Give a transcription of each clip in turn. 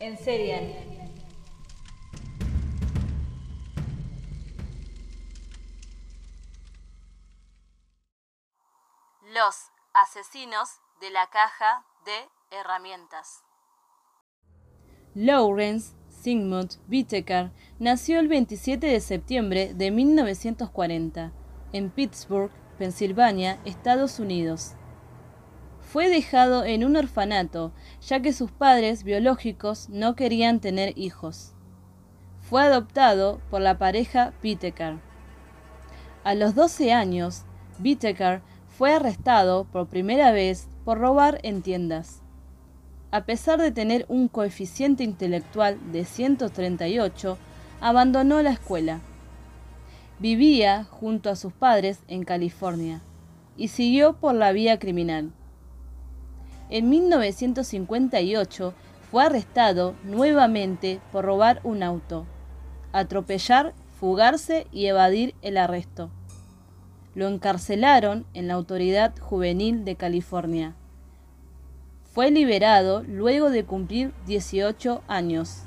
En Serial. Los asesinos de la caja de herramientas. Lawrence Sigmund Whittaker nació el 27 de septiembre de 1940 en Pittsburgh, Pensilvania, Estados Unidos. Fue dejado en un orfanato, ya que sus padres biológicos no querían tener hijos. Fue adoptado por la pareja Whittaker. A los 12 años, Whittaker fue arrestado por primera vez por robar en tiendas. A pesar de tener un coeficiente intelectual de 138, abandonó la escuela. Vivía junto a sus padres en California y siguió por la vía criminal. En 1958 fue arrestado nuevamente por robar un auto, atropellar, fugarse y evadir el arresto. Lo encarcelaron en la Autoridad Juvenil de California. Fue liberado luego de cumplir 18 años.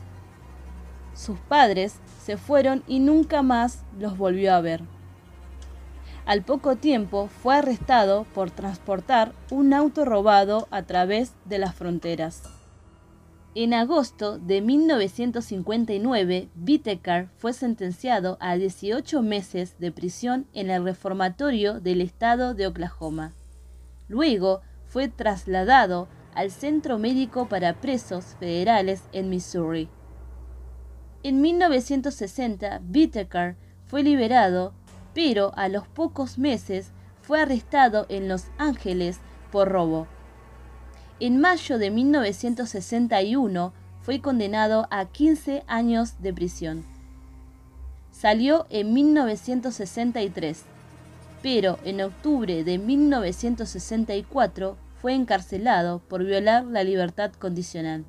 Sus padres se fueron y nunca más los volvió a ver. Al poco tiempo fue arrestado por transportar un auto robado a través de las fronteras. En agosto de 1959, Whittaker fue sentenciado a 18 meses de prisión en el reformatorio del estado de Oklahoma. Luego fue trasladado al Centro Médico para Presos Federales en Missouri. En 1960, Whittaker fue liberado, pero a los pocos meses fue arrestado en Los Ángeles por robo. En mayo de 1961 fue condenado a 15 años de prisión. Salió en 1963, pero en octubre de 1964 fue encarcelado por violar la libertad condicional.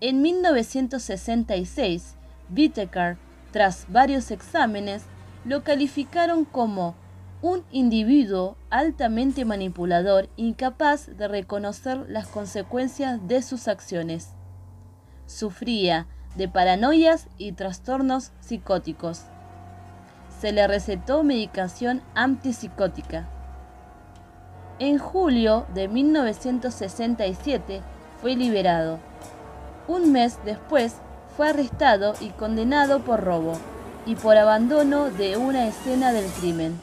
En 1966, Whittaker, tras varios exámenes, lo calificaron como un individuo altamente manipulador incapaz de reconocer las consecuencias de sus acciones. Sufría de paranoias y trastornos psicóticos. Se le recetó medicación antipsicótica. En julio de 1967 fue liberado. Un mes después fue arrestado y condenado por robo y por abandono de una escena del crimen.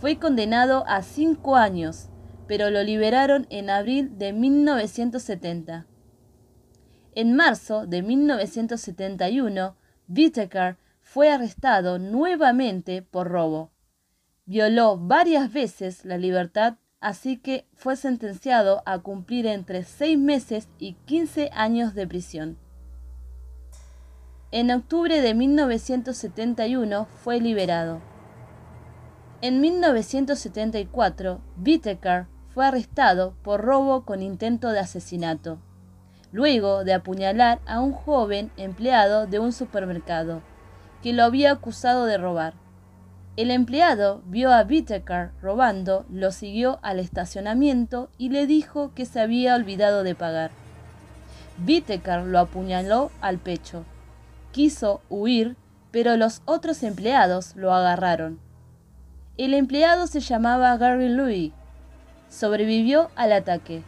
Fue condenado a cinco años, pero lo liberaron en abril de 1970. En marzo de 1971, Whittaker fue arrestado nuevamente por robo. Violó varias veces la libertad, así que fue sentenciado a cumplir entre seis meses y 15 años de prisión. En octubre de 1971 fue liberado. En 1974, Whittaker fue arrestado por robo con intento de asesinato, luego de apuñalar a un joven empleado de un supermercado, que lo había acusado de robar. El empleado vio a Whittaker robando, lo siguió al estacionamiento y le dijo que se había olvidado de pagar. Whittaker lo apuñaló al pecho. Quiso huir, pero los otros empleados lo agarraron. El empleado se llamaba Gary Louis. Sobrevivió al ataque.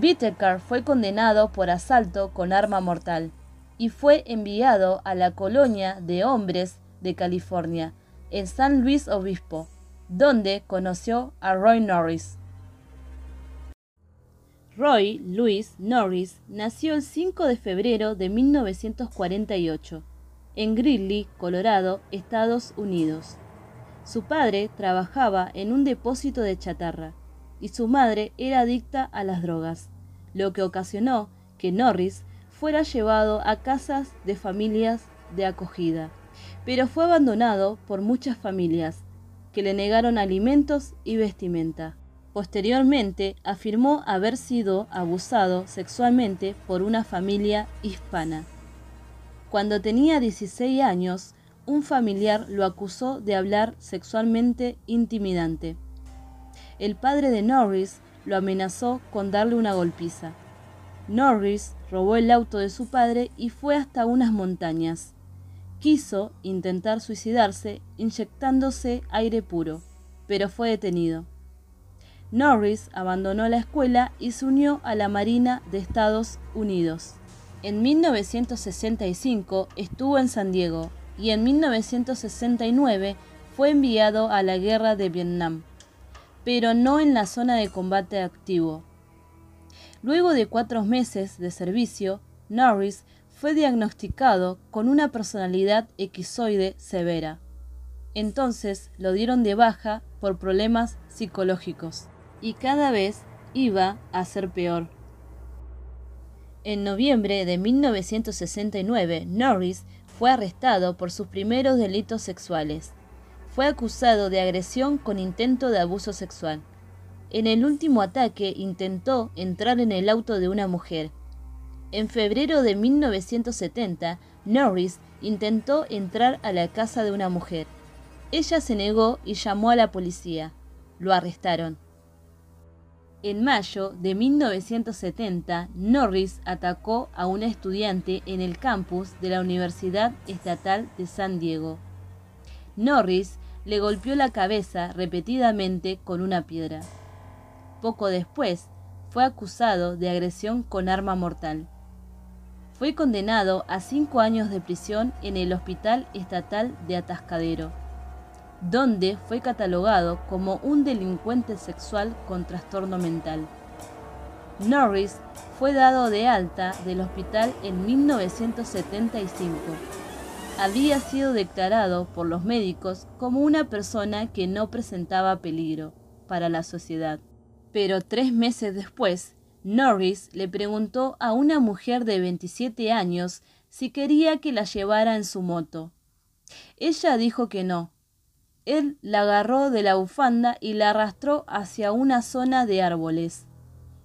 Whittaker fue condenado por asalto con arma mortal y fue enviado a la colonia de hombres de California, en San Luis Obispo, donde conoció a Roy Norris. Roy Louis Norris nació el 5 de febrero de 1948 en Greeley, Colorado, Estados Unidos. Su padre trabajaba en un depósito de chatarra y su madre era adicta a las drogas, lo que ocasionó que Norris fuera llevado a casas de familias de acogida, pero fue abandonado por muchas familias que le negaron alimentos y vestimenta. Posteriormente afirmó haber sido abusado sexualmente por una familia hispana. Cuando tenía 16 años, un familiar lo acusó de hablar sexualmente intimidante. El padre de Norris lo amenazó con darle una golpiza. Norris robó el auto de su padre y fue hasta unas montañas. Quiso intentar suicidarse inyectándose aire puro, pero fue detenido. Norris abandonó la escuela y se unió a la Marina de Estados Unidos. En 1965 estuvo en San Diego y en 1969 fue enviado a la guerra de Vietnam, pero no en la zona de combate activo. Luego de cuatro meses de servicio, Norris fue diagnosticado con una personalidad equizoide severa. Entonces lo dieron de baja por problemas psicológicos y cada vez iba a ser peor. En noviembre de 1969, Norris fue arrestado por sus primeros delitos sexuales. Fue acusado de agresión con intento de abuso sexual. En el último ataque intentó entrar en el auto de una mujer. En febrero de 1970, Norris intentó entrar a la casa de una mujer. Ella se negó y llamó a la policía. Lo arrestaron. En mayo de 1970, Norris atacó a una estudiante en el campus de la Universidad Estatal de San Diego. Norris le golpeó la cabeza repetidamente con una piedra. Poco después, fue acusado de agresión con arma mortal. Fue condenado a cinco años de prisión en el Hospital Estatal de Atascadero donde fue catalogado como un delincuente sexual con trastorno mental. Norris fue dado de alta del hospital en 1975. Había sido declarado por los médicos como una persona que no presentaba peligro para la sociedad. Pero tres meses después, Norris le preguntó a una mujer de 27 años si quería que la llevara en su moto. Ella dijo que no, él la agarró de la bufanda y la arrastró hacia una zona de árboles.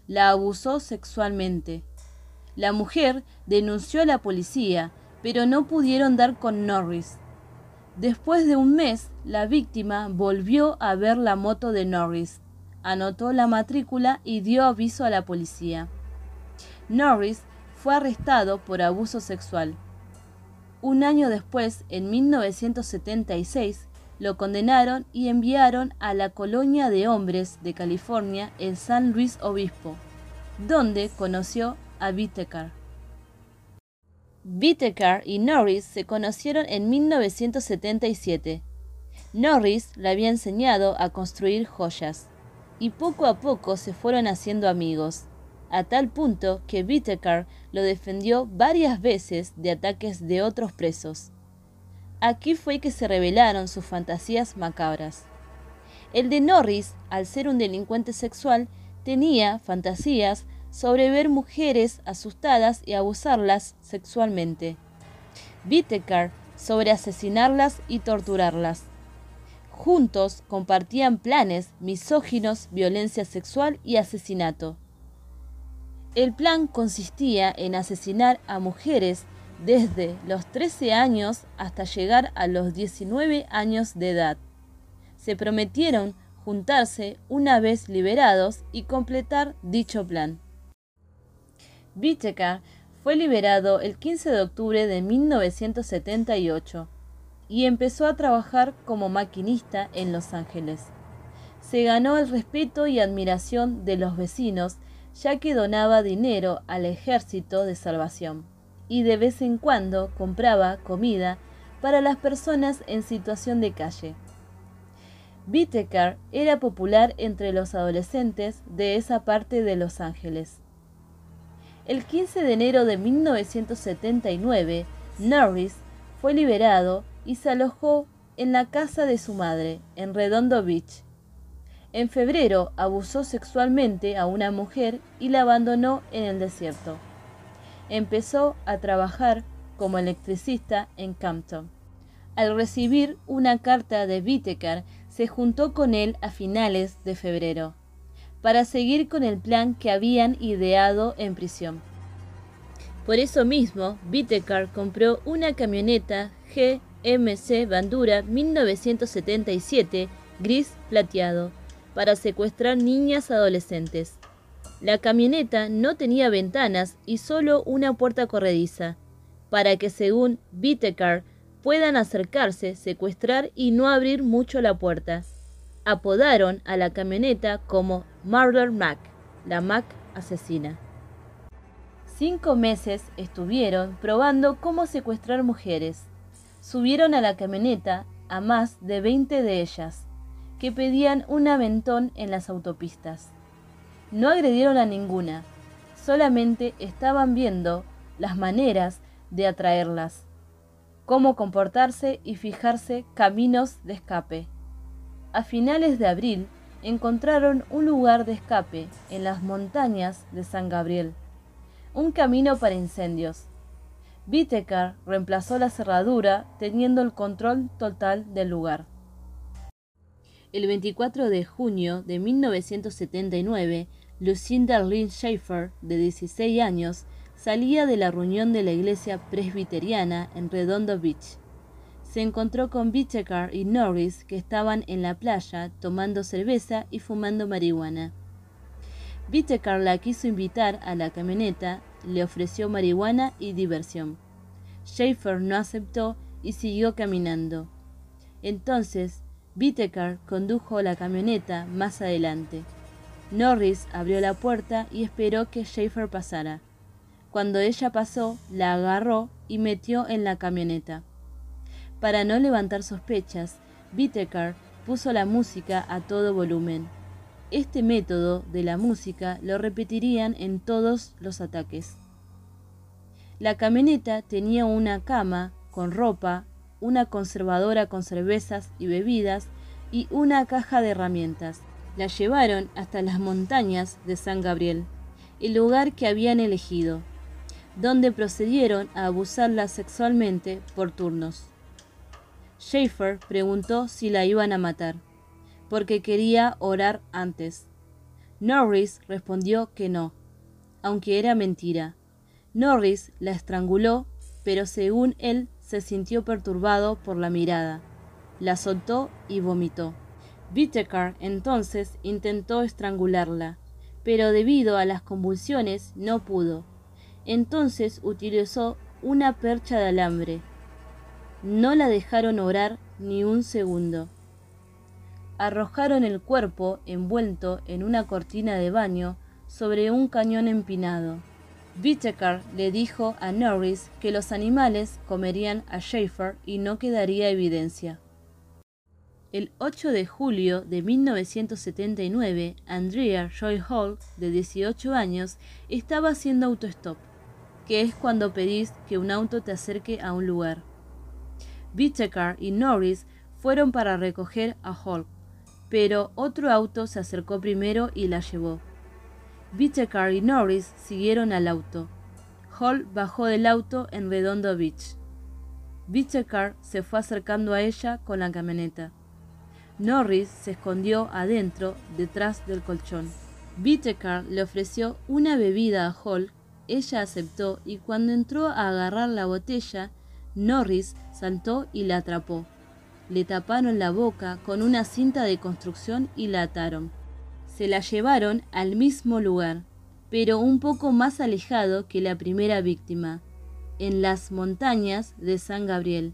La abusó sexualmente. La mujer denunció a la policía, pero no pudieron dar con Norris. Después de un mes, la víctima volvió a ver la moto de Norris, anotó la matrícula y dio aviso a la policía. Norris fue arrestado por abuso sexual. Un año después, en 1976, lo condenaron y enviaron a la colonia de hombres de California en San Luis Obispo, donde conoció a Whittaker. Whittaker y Norris se conocieron en 1977. Norris le había enseñado a construir joyas, y poco a poco se fueron haciendo amigos, a tal punto que Whittaker lo defendió varias veces de ataques de otros presos. Aquí fue que se revelaron sus fantasías macabras. El de Norris, al ser un delincuente sexual, tenía fantasías sobre ver mujeres asustadas y abusarlas sexualmente. Whittaker sobre asesinarlas y torturarlas. Juntos compartían planes misóginos, violencia sexual y asesinato. El plan consistía en asesinar a mujeres desde los 13 años hasta llegar a los 19 años de edad. Se prometieron juntarse una vez liberados y completar dicho plan. Whittaker fue liberado el 15 de octubre de 1978 y empezó a trabajar como maquinista en Los Ángeles. Se ganó el respeto y admiración de los vecinos ya que donaba dinero al ejército de salvación y de vez en cuando compraba comida para las personas en situación de calle. Whittaker era popular entre los adolescentes de esa parte de Los Ángeles. El 15 de enero de 1979, Norris fue liberado y se alojó en la casa de su madre, en Redondo Beach. En febrero abusó sexualmente a una mujer y la abandonó en el desierto empezó a trabajar como electricista en Campton. Al recibir una carta de Whittaker, se juntó con él a finales de febrero, para seguir con el plan que habían ideado en prisión. Por eso mismo, Whittaker compró una camioneta GMC Bandura 1977 gris plateado para secuestrar niñas adolescentes. La camioneta no tenía ventanas y solo una puerta corrediza, para que según Whittaker puedan acercarse, secuestrar y no abrir mucho la puerta. Apodaron a la camioneta como Murder Mac, la Mac asesina. Cinco meses estuvieron probando cómo secuestrar mujeres. Subieron a la camioneta a más de 20 de ellas, que pedían un aventón en las autopistas. No agredieron a ninguna, solamente estaban viendo las maneras de atraerlas, cómo comportarse y fijarse caminos de escape. A finales de abril encontraron un lugar de escape en las montañas de San Gabriel, un camino para incendios. Whittaker reemplazó la cerradura teniendo el control total del lugar. El 24 de junio de 1979, Lucinda Lynn Schaefer, de 16 años, salía de la reunión de la iglesia presbiteriana en Redondo Beach. Se encontró con Whittaker y Norris que estaban en la playa tomando cerveza y fumando marihuana. Whittaker la quiso invitar a la camioneta, le ofreció marihuana y diversión. Schaefer no aceptó y siguió caminando. Entonces, Whittaker condujo la camioneta más adelante. Norris abrió la puerta y esperó que Schaefer pasara. Cuando ella pasó, la agarró y metió en la camioneta. Para no levantar sospechas, Whittaker puso la música a todo volumen. Este método de la música lo repetirían en todos los ataques. La camioneta tenía una cama con ropa, una conservadora con cervezas y bebidas y una caja de herramientas. La llevaron hasta las montañas de San Gabriel, el lugar que habían elegido donde procedieron a abusarla sexualmente por turnos. Schaefer preguntó si la iban a matar, porque quería orar antes. Norris respondió que no, aunque era mentira. Norris la estranguló, pero según él se sintió perturbado por la mirada. La soltó y vomitó. Whittaker entonces intentó estrangularla, pero debido a las convulsiones no pudo entonces utilizó una percha de alambre. No la dejaron orar ni un segundo. Arrojaron el cuerpo envuelto en una cortina de baño sobre un cañón empinado. Whittaker le dijo a Norris que los animales comerían a Schaefer y no quedaría evidencia. El 8 de julio de 1979, Andrea Joy Hall, de 18 años, estaba haciendo autostop que es cuando pedís que un auto te acerque a un lugar. Whittaker y Norris fueron para recoger a Hall, pero otro auto se acercó primero y la llevó. Whittaker y Norris siguieron al auto. Hall bajó del auto en Redondo Beach. Whittaker se fue acercando a ella con la camioneta. Norris se escondió adentro, detrás del colchón. Whittaker le ofreció una bebida a Hall ella aceptó y cuando entró a agarrar la botella, Norris saltó y la atrapó. Le taparon la boca con una cinta de construcción y la ataron. Se la llevaron al mismo lugar, pero un poco más alejado que la primera víctima, en las montañas de San Gabriel.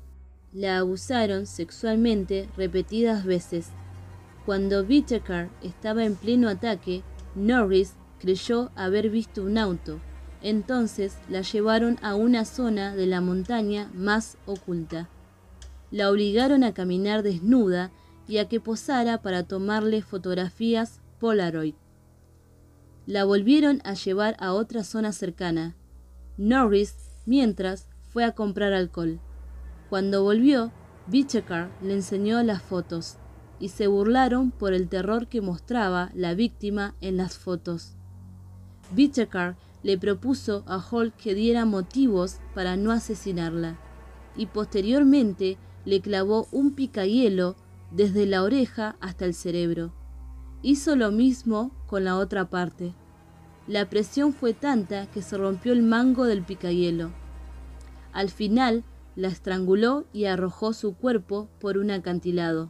La abusaron sexualmente repetidas veces. Cuando Whittaker estaba en pleno ataque, Norris creyó haber visto un auto, entonces la llevaron a una zona de la montaña más oculta. La obligaron a caminar desnuda y a que posara para tomarle fotografías Polaroid. La volvieron a llevar a otra zona cercana. Norris, mientras, fue a comprar alcohol. Cuando volvió, Whittaker le enseñó las fotos y se burlaron por el terror que mostraba la víctima en las fotos. Whittaker le propuso a Hall que diera motivos para no asesinarla y posteriormente le clavó un picahielo desde la oreja hasta el cerebro. Hizo lo mismo con la otra parte. La presión fue tanta que se rompió el mango del picahielo. Al final la estranguló y arrojó su cuerpo por un acantilado.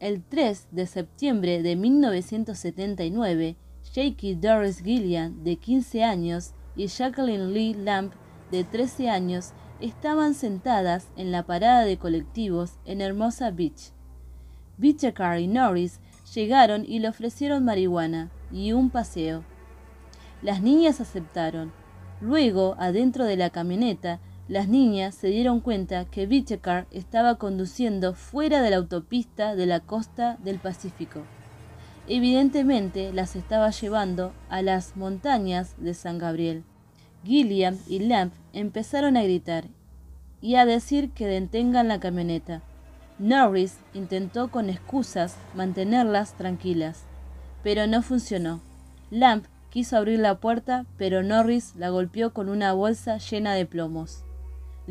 El 3 de septiembre de 1979, Jakey Doris Gillian, de 15 años, y Jacqueline Lee Lamp, de 13 años, estaban sentadas en la parada de colectivos en Hermosa Beach. Bichecar y Norris llegaron y le ofrecieron marihuana y un paseo. Las niñas aceptaron. Luego, adentro de la camioneta, las niñas se dieron cuenta que Bichecar estaba conduciendo fuera de la autopista de la costa del Pacífico. Evidentemente las estaba llevando a las montañas de San Gabriel. Gilliam y Lamp empezaron a gritar y a decir que detengan la camioneta. Norris intentó con excusas mantenerlas tranquilas, pero no funcionó. Lamp quiso abrir la puerta, pero Norris la golpeó con una bolsa llena de plomos.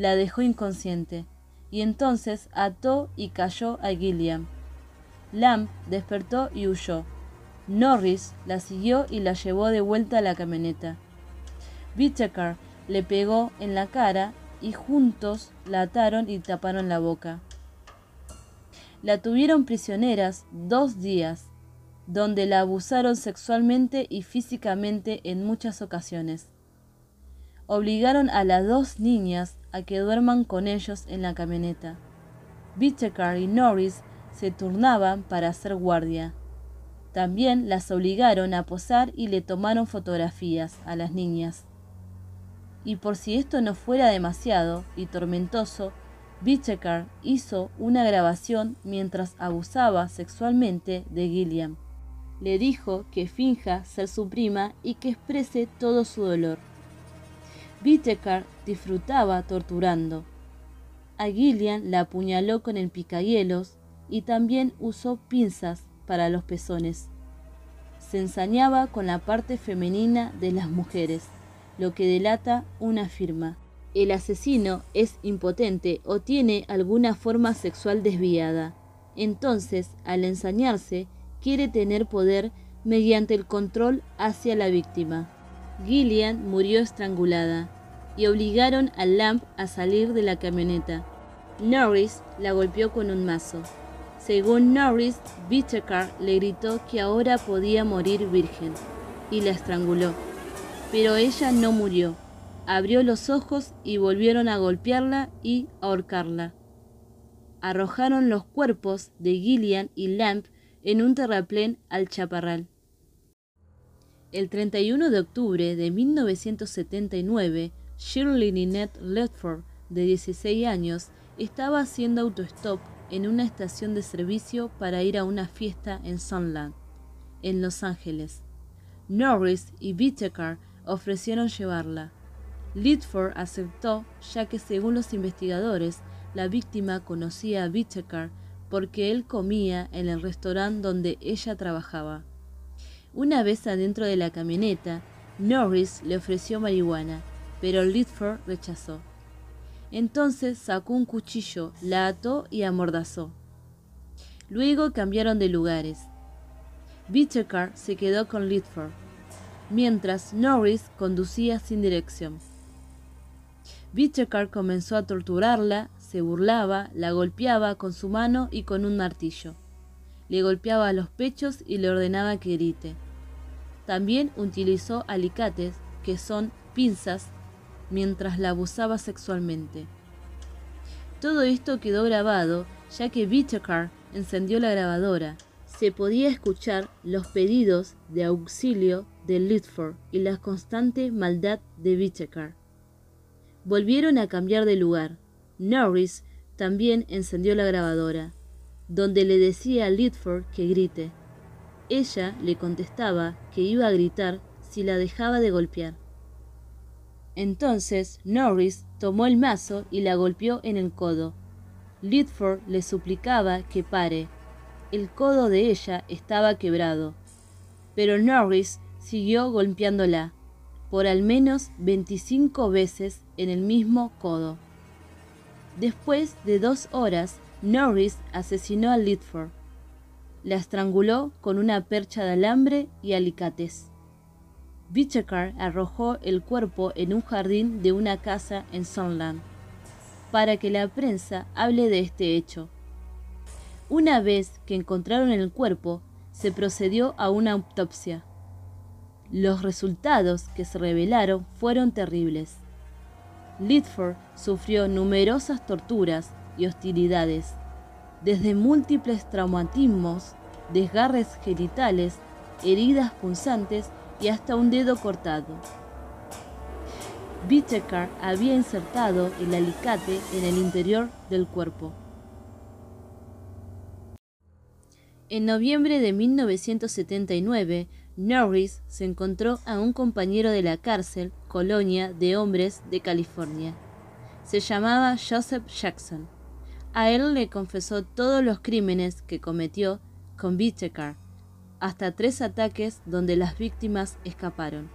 La dejó inconsciente, y entonces ató y cayó a Gilliam. Lamb despertó y huyó. Norris la siguió y la llevó de vuelta a la camioneta. Whittaker le pegó en la cara y juntos la ataron y taparon la boca. La tuvieron prisioneras dos días, donde la abusaron sexualmente y físicamente en muchas ocasiones. Obligaron a las dos niñas a que duerman con ellos en la camioneta. Whittaker y Norris se turnaban para hacer guardia. También las obligaron a posar y le tomaron fotografías a las niñas. Y por si esto no fuera demasiado y tormentoso, Bichecar hizo una grabación mientras abusaba sexualmente de Gilliam. Le dijo que finja ser su prima y que exprese todo su dolor. Bichecar disfrutaba torturando. A Gillian la apuñaló con el picahielos y también usó pinzas para los pezones. Se ensañaba con la parte femenina de las mujeres, lo que delata una firma. El asesino es impotente o tiene alguna forma sexual desviada. Entonces, al ensañarse, quiere tener poder mediante el control hacia la víctima. Gillian murió estrangulada y obligaron a Lamp a salir de la camioneta. Norris la golpeó con un mazo. Según Norris, Whittaker le gritó que ahora podía morir virgen y la estranguló. Pero ella no murió. Abrió los ojos y volvieron a golpearla y ahorcarla. Arrojaron los cuerpos de Gillian y Lamp en un terraplén al chaparral. El 31 de octubre de 1979, Shirley Ninette Ledford, de 16 años, estaba haciendo autostop en una estación de servicio para ir a una fiesta en Sunland, en Los Ángeles. Norris y Whittaker ofrecieron llevarla. Lidford aceptó, ya que según los investigadores, la víctima conocía a Whittaker porque él comía en el restaurante donde ella trabajaba. Una vez adentro de la camioneta, Norris le ofreció marihuana, pero Lidford rechazó. Entonces sacó un cuchillo, la ató y amordazó. Luego cambiaron de lugares. Whittaker se quedó con Lidford, mientras Norris conducía sin dirección. Whittaker comenzó a torturarla, se burlaba, la golpeaba con su mano y con un martillo. Le golpeaba los pechos y le ordenaba que grite. También utilizó alicates, que son pinzas mientras la abusaba sexualmente. Todo esto quedó grabado ya que Whittaker encendió la grabadora. Se podía escuchar los pedidos de auxilio de Litford y la constante maldad de Whittaker. Volvieron a cambiar de lugar. Norris también encendió la grabadora, donde le decía a Litford que grite. Ella le contestaba que iba a gritar si la dejaba de golpear. Entonces Norris tomó el mazo y la golpeó en el codo. Lidford le suplicaba que pare. El codo de ella estaba quebrado. Pero Norris siguió golpeándola, por al menos 25 veces en el mismo codo. Después de dos horas, Norris asesinó a Lidford. La estranguló con una percha de alambre y alicates. Whittaker arrojó el cuerpo en un jardín de una casa en Sunland, para que la prensa hable de este hecho. Una vez que encontraron el cuerpo, se procedió a una autopsia. Los resultados que se revelaron fueron terribles. Lidford sufrió numerosas torturas y hostilidades, desde múltiples traumatismos, desgarres genitales, heridas punzantes y hasta un dedo cortado. Whittaker había insertado el alicate en el interior del cuerpo. En noviembre de 1979, Norris se encontró a un compañero de la cárcel, colonia de hombres de California. Se llamaba Joseph Jackson. A él le confesó todos los crímenes que cometió con Whittaker, hasta tres ataques donde las víctimas escaparon.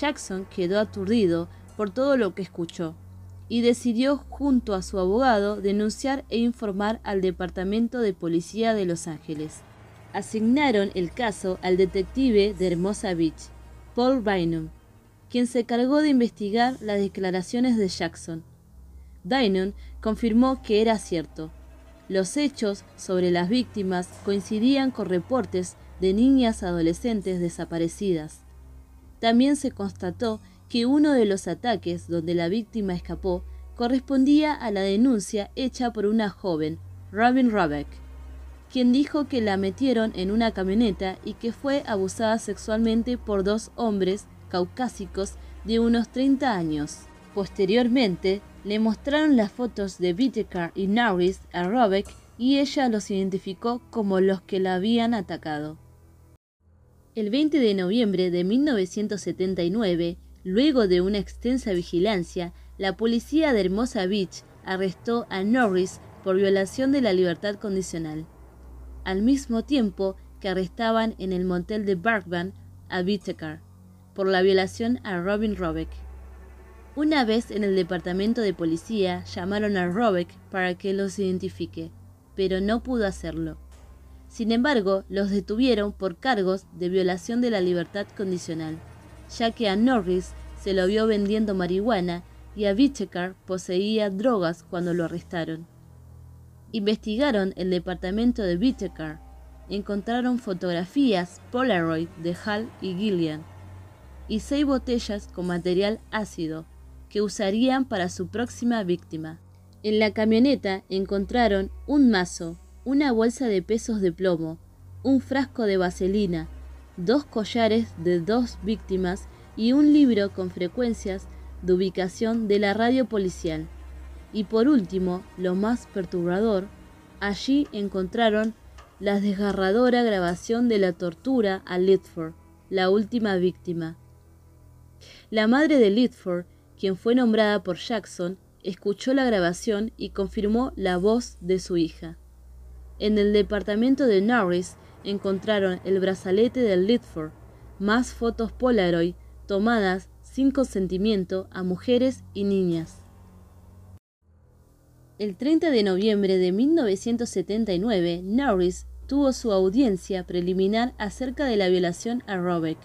Jackson quedó aturdido por todo lo que escuchó y decidió junto a su abogado denunciar e informar al Departamento de Policía de Los Ángeles. Asignaron el caso al detective de Hermosa Beach, Paul Bynum, quien se cargó de investigar las declaraciones de Jackson. Bynum confirmó que era cierto. Los hechos sobre las víctimas coincidían con reportes de niñas adolescentes desaparecidas. También se constató que uno de los ataques donde la víctima escapó correspondía a la denuncia hecha por una joven, Robin Robeck, quien dijo que la metieron en una camioneta y que fue abusada sexualmente por dos hombres caucásicos de unos 30 años. Posteriormente, le mostraron las fotos de Whittaker y Norris a Robeck y ella los identificó como los que la habían atacado. El 20 de noviembre de 1979, luego de una extensa vigilancia, la policía de Hermosa Beach arrestó a Norris por violación de la libertad condicional, al mismo tiempo que arrestaban en el motel de Barkman a Whittaker por la violación a Robin Robeck. Una vez en el departamento de policía llamaron a Robeck para que los identifique, pero no pudo hacerlo. Sin embargo, los detuvieron por cargos de violación de la libertad condicional, ya que a Norris se lo vio vendiendo marihuana y a Whittaker poseía drogas cuando lo arrestaron. Investigaron el departamento de Whittaker. Encontraron fotografías Polaroid de Hall y Gillian y seis botellas con material ácido que usarían para su próxima víctima. En la camioneta encontraron un mazo, una bolsa de pesos de plomo, un frasco de vaselina, dos collares de dos víctimas y un libro con frecuencias de ubicación de la radio policial. Y por último, lo más perturbador, allí encontraron la desgarradora grabación de la tortura a Litford, la última víctima. La madre de Litford, quien fue nombrada por Jackson, escuchó la grabación y confirmó la voz de su hija. En el departamento de Norris encontraron el brazalete de Litford, más fotos Polaroid tomadas sin consentimiento a mujeres y niñas. El 30 de noviembre de 1979, Norris tuvo su audiencia preliminar acerca de la violación a Robeck.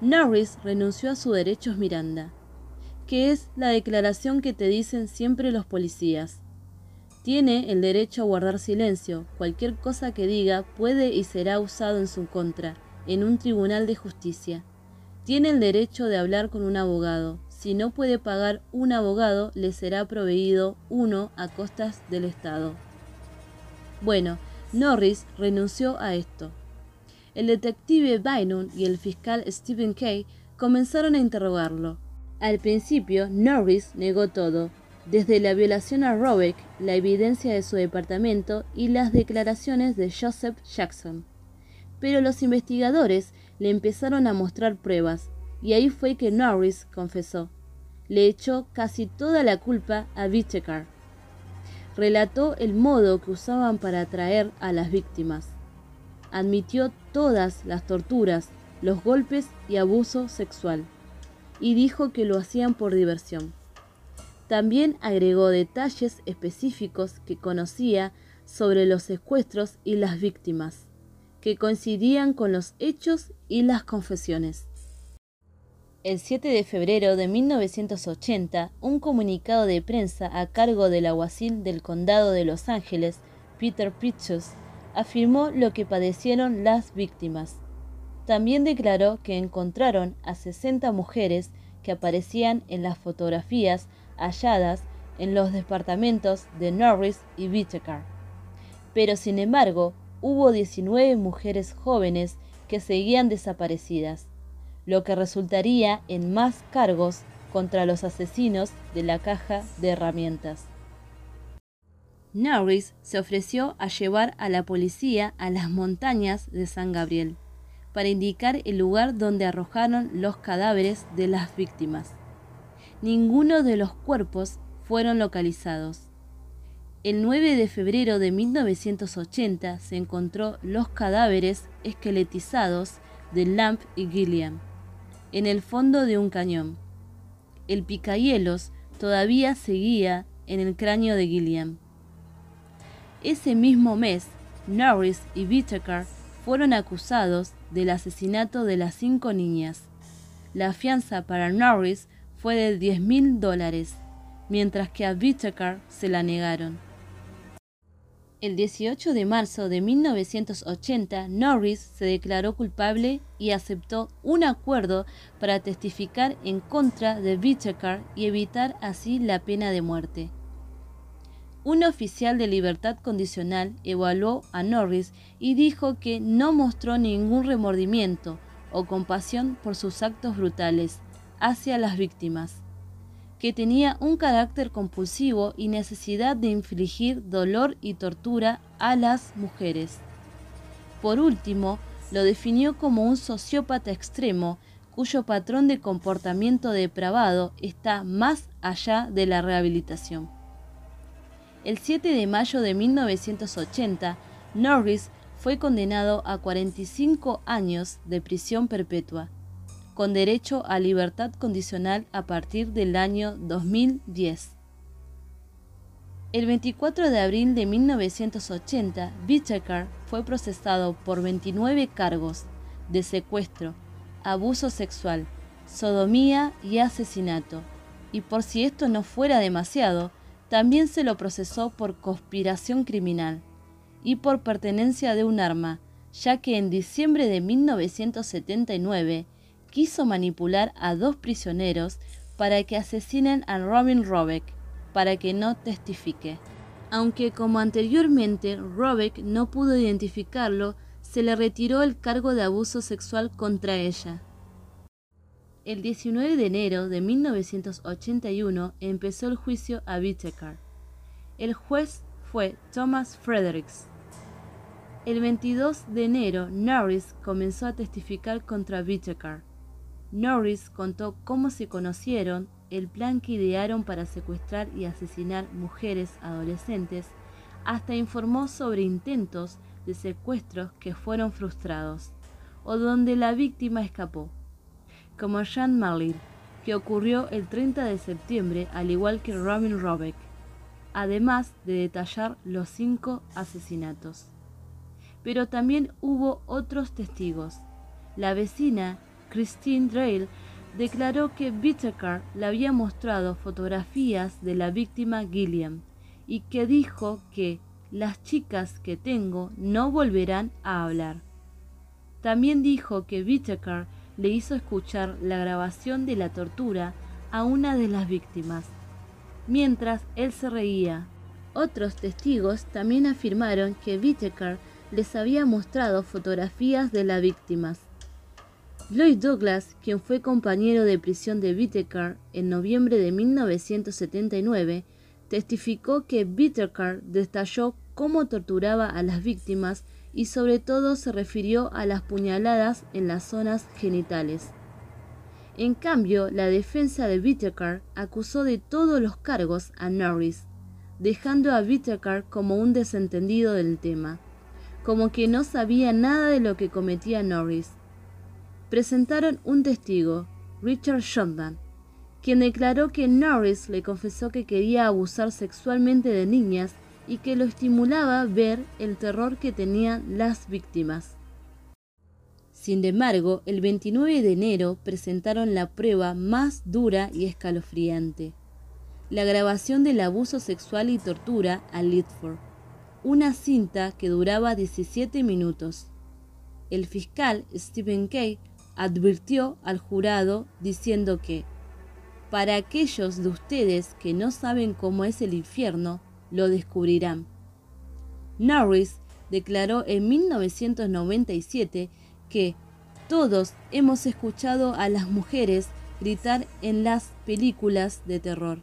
Norris renunció a sus derechos Miranda, que es la declaración que te dicen siempre los policías. Tiene el derecho a guardar silencio. Cualquier cosa que diga puede y será usado en su contra, en un tribunal de justicia. Tiene el derecho de hablar con un abogado. Si no puede pagar un abogado, le será proveído uno a costas del Estado. Bueno, Norris renunció a esto. El detective Bynum y el fiscal Stephen Kay comenzaron a interrogarlo. Al principio, Norris negó todo, desde la violación a Robeck, la evidencia de su departamento y las declaraciones de Joseph Jackson. Pero los investigadores le empezaron a mostrar pruebas, y ahí fue que Norris confesó. Le echó casi toda la culpa a Whittaker. Relató el modo que usaban para atraer a las víctimas. Admitió todas las torturas, los golpes y abuso sexual, y dijo que lo hacían por diversión. También agregó detalles específicos que conocía sobre los secuestros y las víctimas, que coincidían con los hechos y las confesiones. El 7 de febrero de 1980, un comunicado de prensa a cargo del alguacil del condado de Los Ángeles, Peter Pritchett, afirmó lo que padecieron las víctimas. También declaró que encontraron a 60 mujeres que aparecían en las fotografías halladas en los departamentos de Norris y Whittaker. Pero sin embargo, hubo 19 mujeres jóvenes que seguían desaparecidas, lo que resultaría en más cargos contra los asesinos de la caja de herramientas. Norris se ofreció a llevar a la policía a las montañas de San Gabriel para indicar el lugar donde arrojaron los cadáveres de las víctimas. Ninguno de los cuerpos fueron localizados. El 9 de febrero de 1980 se encontró los cadáveres esqueletizados de Lamp y Gilliam en el fondo de un cañón. El picahielos todavía seguía en el cráneo de Gilliam. Ese mismo mes, Norris y Whittaker fueron acusados del asesinato de las cinco niñas. La fianza para Norris fue de 10 mil dólares, mientras que a Whittaker se la negaron. El 18 de marzo de 1980, Norris se declaró culpable y aceptó un acuerdo para testificar en contra de Whittaker y evitar así la pena de muerte. Un oficial de libertad condicional evaluó a Norris y dijo que no mostró ningún remordimiento o compasión por sus actos brutales hacia las víctimas, que tenía un carácter compulsivo y necesidad de infligir dolor y tortura a las mujeres. Por último, lo definió como un sociópata extremo cuyo patrón de comportamiento depravado está más allá de la rehabilitación. El 7 de mayo de 1980, Norris fue condenado a 45 años de prisión perpetua, con derecho a libertad condicional a partir del año 2010. El 24 de abril de 1980, Whittaker fue procesado por 29 cargos de secuestro, abuso sexual, sodomía y asesinato. Y por si esto no fuera demasiado, también se lo procesó por conspiración criminal y por pertenencia de un arma, ya que en diciembre de 1979 quiso manipular a dos prisioneros para que asesinen a Robin Robeck, para que no testifique. Aunque como anteriormente Robeck no pudo identificarlo, se le retiró el cargo de abuso sexual contra ella. El 19 de enero de 1981 empezó el juicio a Whittaker. El juez fue Thomas Fredericks. El 22 de enero, Norris comenzó a testificar contra Whittaker. Norris contó cómo se conocieron, el plan que idearon para secuestrar y asesinar mujeres adolescentes, hasta informó sobre intentos de secuestros que fueron frustrados, o donde la víctima escapó como Jean Marlin, que ocurrió el 30 de septiembre, al igual que Robin Robeck, además de detallar los cinco asesinatos. Pero también hubo otros testigos. La vecina, Christine Drayle, declaró que Whittaker le había mostrado fotografías de la víctima Gilliam y que dijo que las chicas que tengo no volverán a hablar. También dijo que Whittaker le hizo escuchar la grabación de la tortura a una de las víctimas, mientras él se reía. Otros testigos también afirmaron que Whittaker les había mostrado fotografías de las víctimas. Lloyd Douglas, quien fue compañero de prisión de Whittaker en noviembre de 1979, testificó que Whittaker detalló cómo torturaba a las víctimas y sobre todo se refirió a las puñaladas en las zonas genitales. En cambio, la defensa de Whittaker acusó de todos los cargos a Norris, dejando a Whittaker como un desentendido del tema, como que no sabía nada de lo que cometía Norris. Presentaron un testigo, Richard Shondan, quien declaró que Norris le confesó que quería abusar sexualmente de niñas y que lo estimulaba ver el terror que tenían las víctimas. Sin embargo, el 29 de enero presentaron la prueba más dura y escalofriante, la grabación del abuso sexual y tortura a Lidford, una cinta que duraba 17 minutos. El fiscal Stephen Kay advirtió al jurado diciendo que, para aquellos de ustedes que no saben cómo es el infierno, lo descubrirán. Norris declaró en 1997 que todos hemos escuchado a las mujeres gritar en las películas de terror.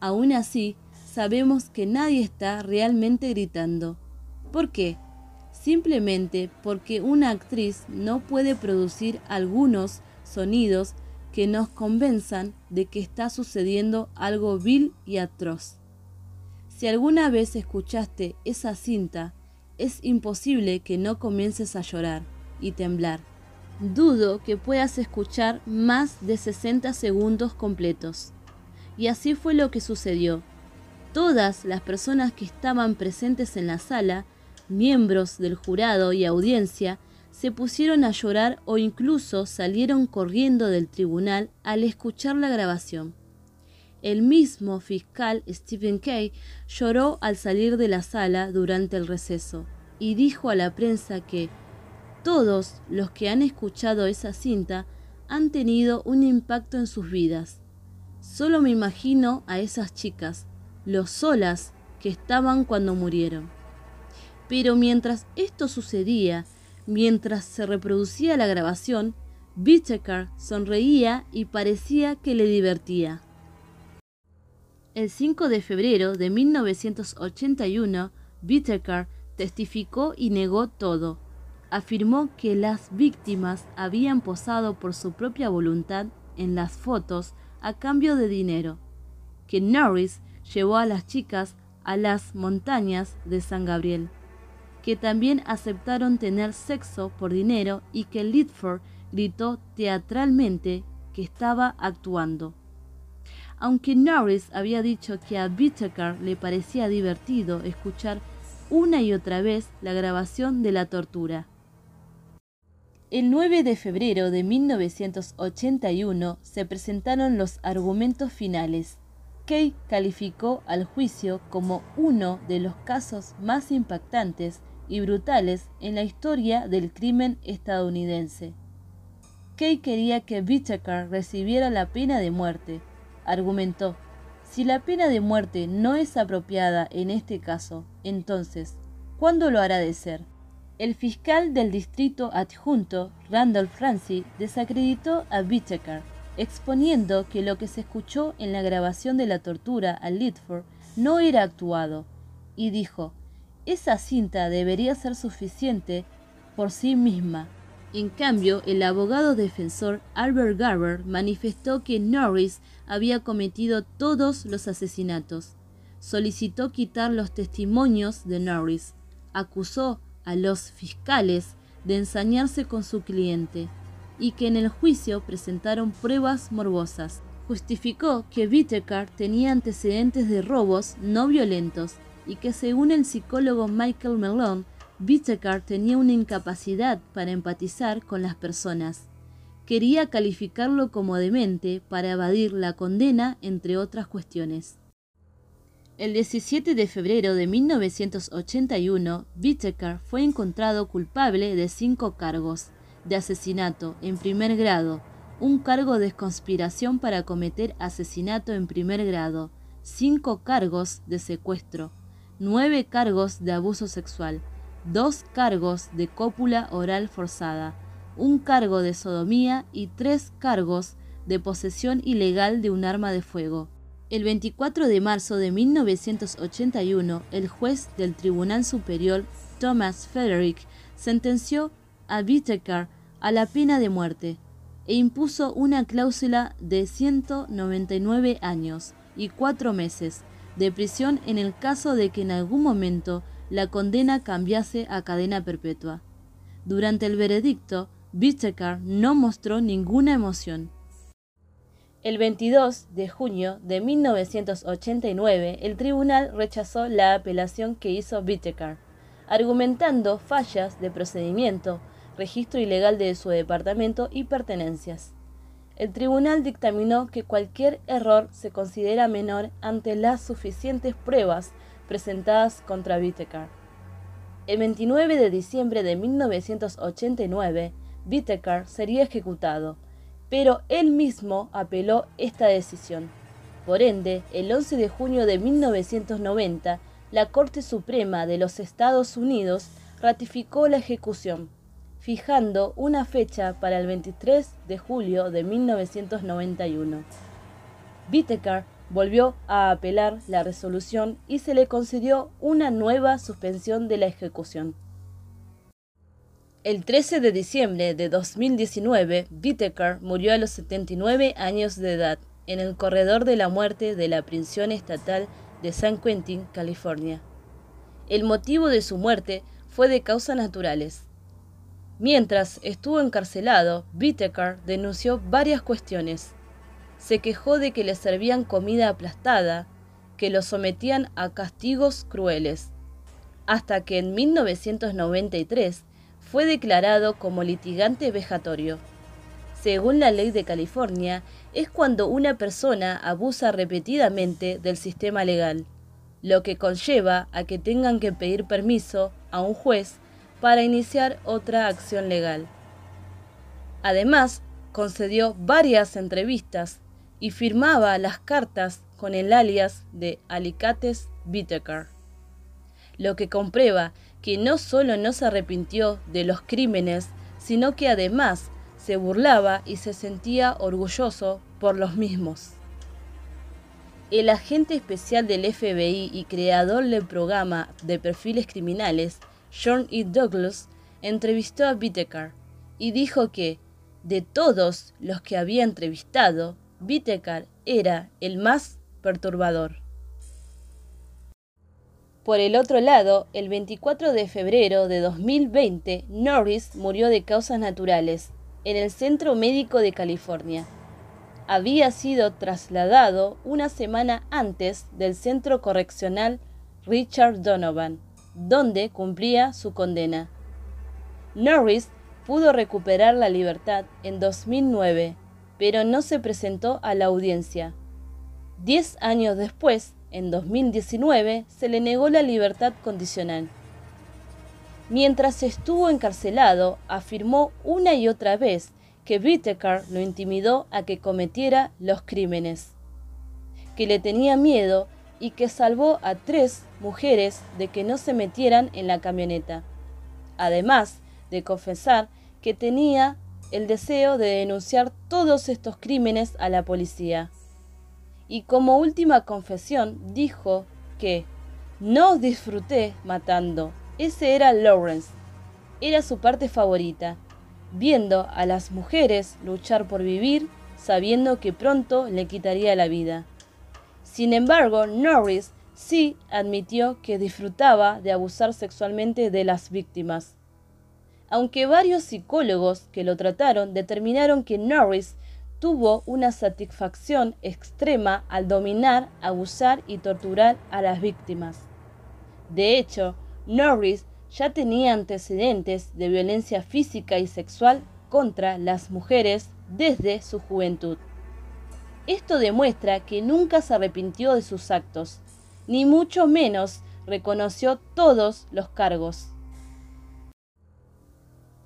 Aún así, sabemos que nadie está realmente gritando. ¿Por qué? Simplemente porque una actriz no puede producir algunos sonidos que nos convenzan de que está sucediendo algo vil y atroz. Si alguna vez escuchaste esa cinta, es imposible que no comiences a llorar y temblar. Dudo que puedas escuchar más de 60 segundos completos. Y así fue lo que sucedió. Todas las personas que estaban presentes en la sala, miembros del jurado y audiencia, se pusieron a llorar o incluso salieron corriendo del tribunal al escuchar la grabación. El mismo fiscal Stephen Kay lloró al salir de la sala durante el receso y dijo a la prensa que todos los que han escuchado esa cinta han tenido un impacto en sus vidas. Solo me imagino a esas chicas, lo solas que estaban cuando murieron. Pero mientras esto sucedía, mientras se reproducía la grabación, Whittaker sonreía y parecía que le divertía. El 5 de febrero de 1981, Whittaker testificó y negó todo. Afirmó que las víctimas habían posado por su propia voluntad en las fotos a cambio de dinero, que Norris llevó a las chicas a las montañas de San Gabriel, que también aceptaron tener sexo por dinero y que Lidford gritó teatralmente que estaba actuando. Aunque Norris había dicho que a Whittaker le parecía divertido escuchar una y otra vez la grabación de la tortura. El 9 de febrero de 1981 se presentaron los argumentos finales. Kay calificó al juicio como uno de los casos más impactantes y brutales en la historia del crimen estadounidense. Kay quería que Whittaker recibiera la pena de muerte, argumentó, si la pena de muerte no es apropiada en este caso, entonces, ¿cuándo lo hará de ser? El fiscal del distrito adjunto, Randolph Francis, desacreditó a Whittaker, exponiendo que lo que se escuchó en la grabación de la tortura a Lidford no era actuado, y dijo, esa cinta debería ser suficiente por sí misma en cambio, el abogado defensor Albert Garber manifestó que Norris había cometido todos los asesinatos. Solicitó quitar los testimonios de Norris. Acusó a los fiscales de ensañarse con su cliente y que en el juicio presentaron pruebas morbosas. Justificó que Whittaker tenía antecedentes de robos no violentos y que según el psicólogo Michael Malone Whittaker tenía una incapacidad para empatizar con las personas. Quería calificarlo como demente para evadir la condena, entre otras cuestiones. El 17 de febrero de 1981, Whittaker fue encontrado culpable de cinco cargos de asesinato en primer grado, un cargo de conspiración para cometer asesinato en primer grado, cinco cargos de secuestro, nueve cargos de abuso sexual, dos cargos de cópula oral forzada, un cargo de sodomía y tres cargos de posesión ilegal de un arma de fuego. El 24 de marzo de 1981, el juez del Tribunal Superior, Thomas Frederick, sentenció a Whittaker a la pena de muerte e impuso una cláusula de 199 años y cuatro meses de prisión en el caso de que en algún momento la condena cambiase a cadena perpetua. Durante el veredicto, Whittaker no mostró ninguna emoción. El 22 de junio de 1989, el tribunal rechazó la apelación que hizo Whittaker, argumentando fallas de procedimiento, registro ilegal de su departamento y pertenencias. El tribunal dictaminó que cualquier error se considera menor ante las suficientes pruebas presentadas contra Whittaker. El 29 de diciembre de 1989, Whittaker sería ejecutado, pero él mismo apeló esta decisión. Por ende, el 11 de junio de 1990, la Corte Suprema de los Estados Unidos ratificó la ejecución, fijando una fecha para el 23 de julio de 1991. Whittaker volvió a apelar la resolución y se le concedió una nueva suspensión de la ejecución. El 13 de diciembre de 2019, Whittaker murió a los 79 años de edad en el corredor de la muerte de la prisión estatal de San Quentin, California. El motivo de su muerte fue de causas naturales. Mientras estuvo encarcelado, Whittaker denunció varias cuestiones se quejó de que le servían comida aplastada, que lo sometían a castigos crueles, hasta que en 1993 fue declarado como litigante vejatorio. Según la ley de California, es cuando una persona abusa repetidamente del sistema legal, lo que conlleva a que tengan que pedir permiso a un juez para iniciar otra acción legal. Además, concedió varias entrevistas y firmaba las cartas con el alias de Alicates Whittaker, lo que comprueba que no solo no se arrepintió de los crímenes, sino que además se burlaba y se sentía orgulloso por los mismos. El agente especial del FBI y creador del programa de perfiles criminales, John E. Douglas, entrevistó a Whittaker y dijo que, de todos los que había entrevistado, Whittaker era el más perturbador. Por el otro lado, el 24 de febrero de 2020, Norris murió de causas naturales en el Centro Médico de California. Había sido trasladado una semana antes del Centro Correccional Richard Donovan, donde cumplía su condena. Norris pudo recuperar la libertad en 2009 pero no se presentó a la audiencia. Diez años después, en 2019, se le negó la libertad condicional. Mientras estuvo encarcelado, afirmó una y otra vez que Whittaker lo intimidó a que cometiera los crímenes, que le tenía miedo y que salvó a tres mujeres de que no se metieran en la camioneta, además de confesar que tenía el deseo de denunciar todos estos crímenes a la policía. Y como última confesión dijo que no disfruté matando. Ese era Lawrence. Era su parte favorita, viendo a las mujeres luchar por vivir, sabiendo que pronto le quitaría la vida. Sin embargo, Norris sí admitió que disfrutaba de abusar sexualmente de las víctimas aunque varios psicólogos que lo trataron determinaron que Norris tuvo una satisfacción extrema al dominar, abusar y torturar a las víctimas. De hecho, Norris ya tenía antecedentes de violencia física y sexual contra las mujeres desde su juventud. Esto demuestra que nunca se arrepintió de sus actos, ni mucho menos reconoció todos los cargos.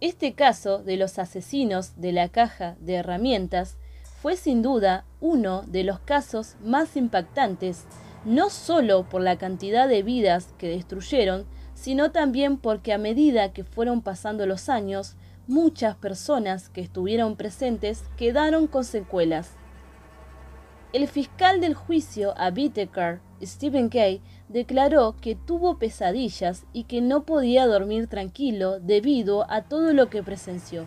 Este caso de los asesinos de la caja de herramientas fue sin duda uno de los casos más impactantes, no solo por la cantidad de vidas que destruyeron, sino también porque a medida que fueron pasando los años, muchas personas que estuvieron presentes quedaron con secuelas. El fiscal del juicio a Stephen Kay, declaró que tuvo pesadillas y que no podía dormir tranquilo debido a todo lo que presenció.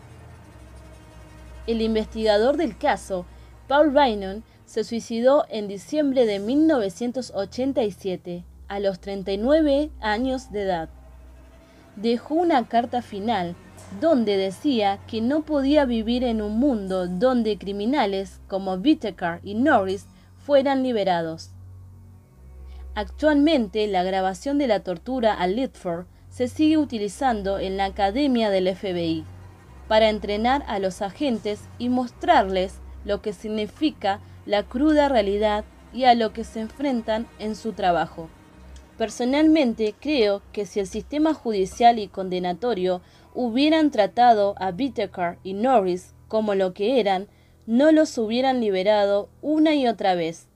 El investigador del caso, Paul Bynum, se suicidó en diciembre de 1987, a los 39 años de edad. Dejó una carta final donde decía que no podía vivir en un mundo donde criminales como Whittaker y Norris fueran liberados. Actualmente, la grabación de la tortura a Litford se sigue utilizando en la Academia del FBI para entrenar a los agentes y mostrarles lo que significa la cruda realidad y a lo que se enfrentan en su trabajo. Personalmente creo que si el sistema judicial y condenatorio hubieran tratado a Whittaker y Norris como lo que eran, no los hubieran liberado una y otra vez.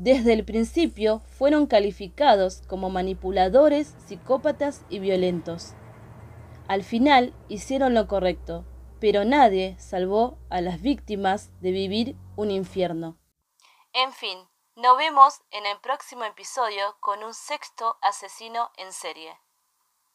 Desde el principio fueron calificados como manipuladores, psicópatas y violentos. Al final hicieron lo correcto, pero nadie salvó a las víctimas de vivir un infierno. En fin, nos vemos en el próximo episodio con un sexto asesino en serie.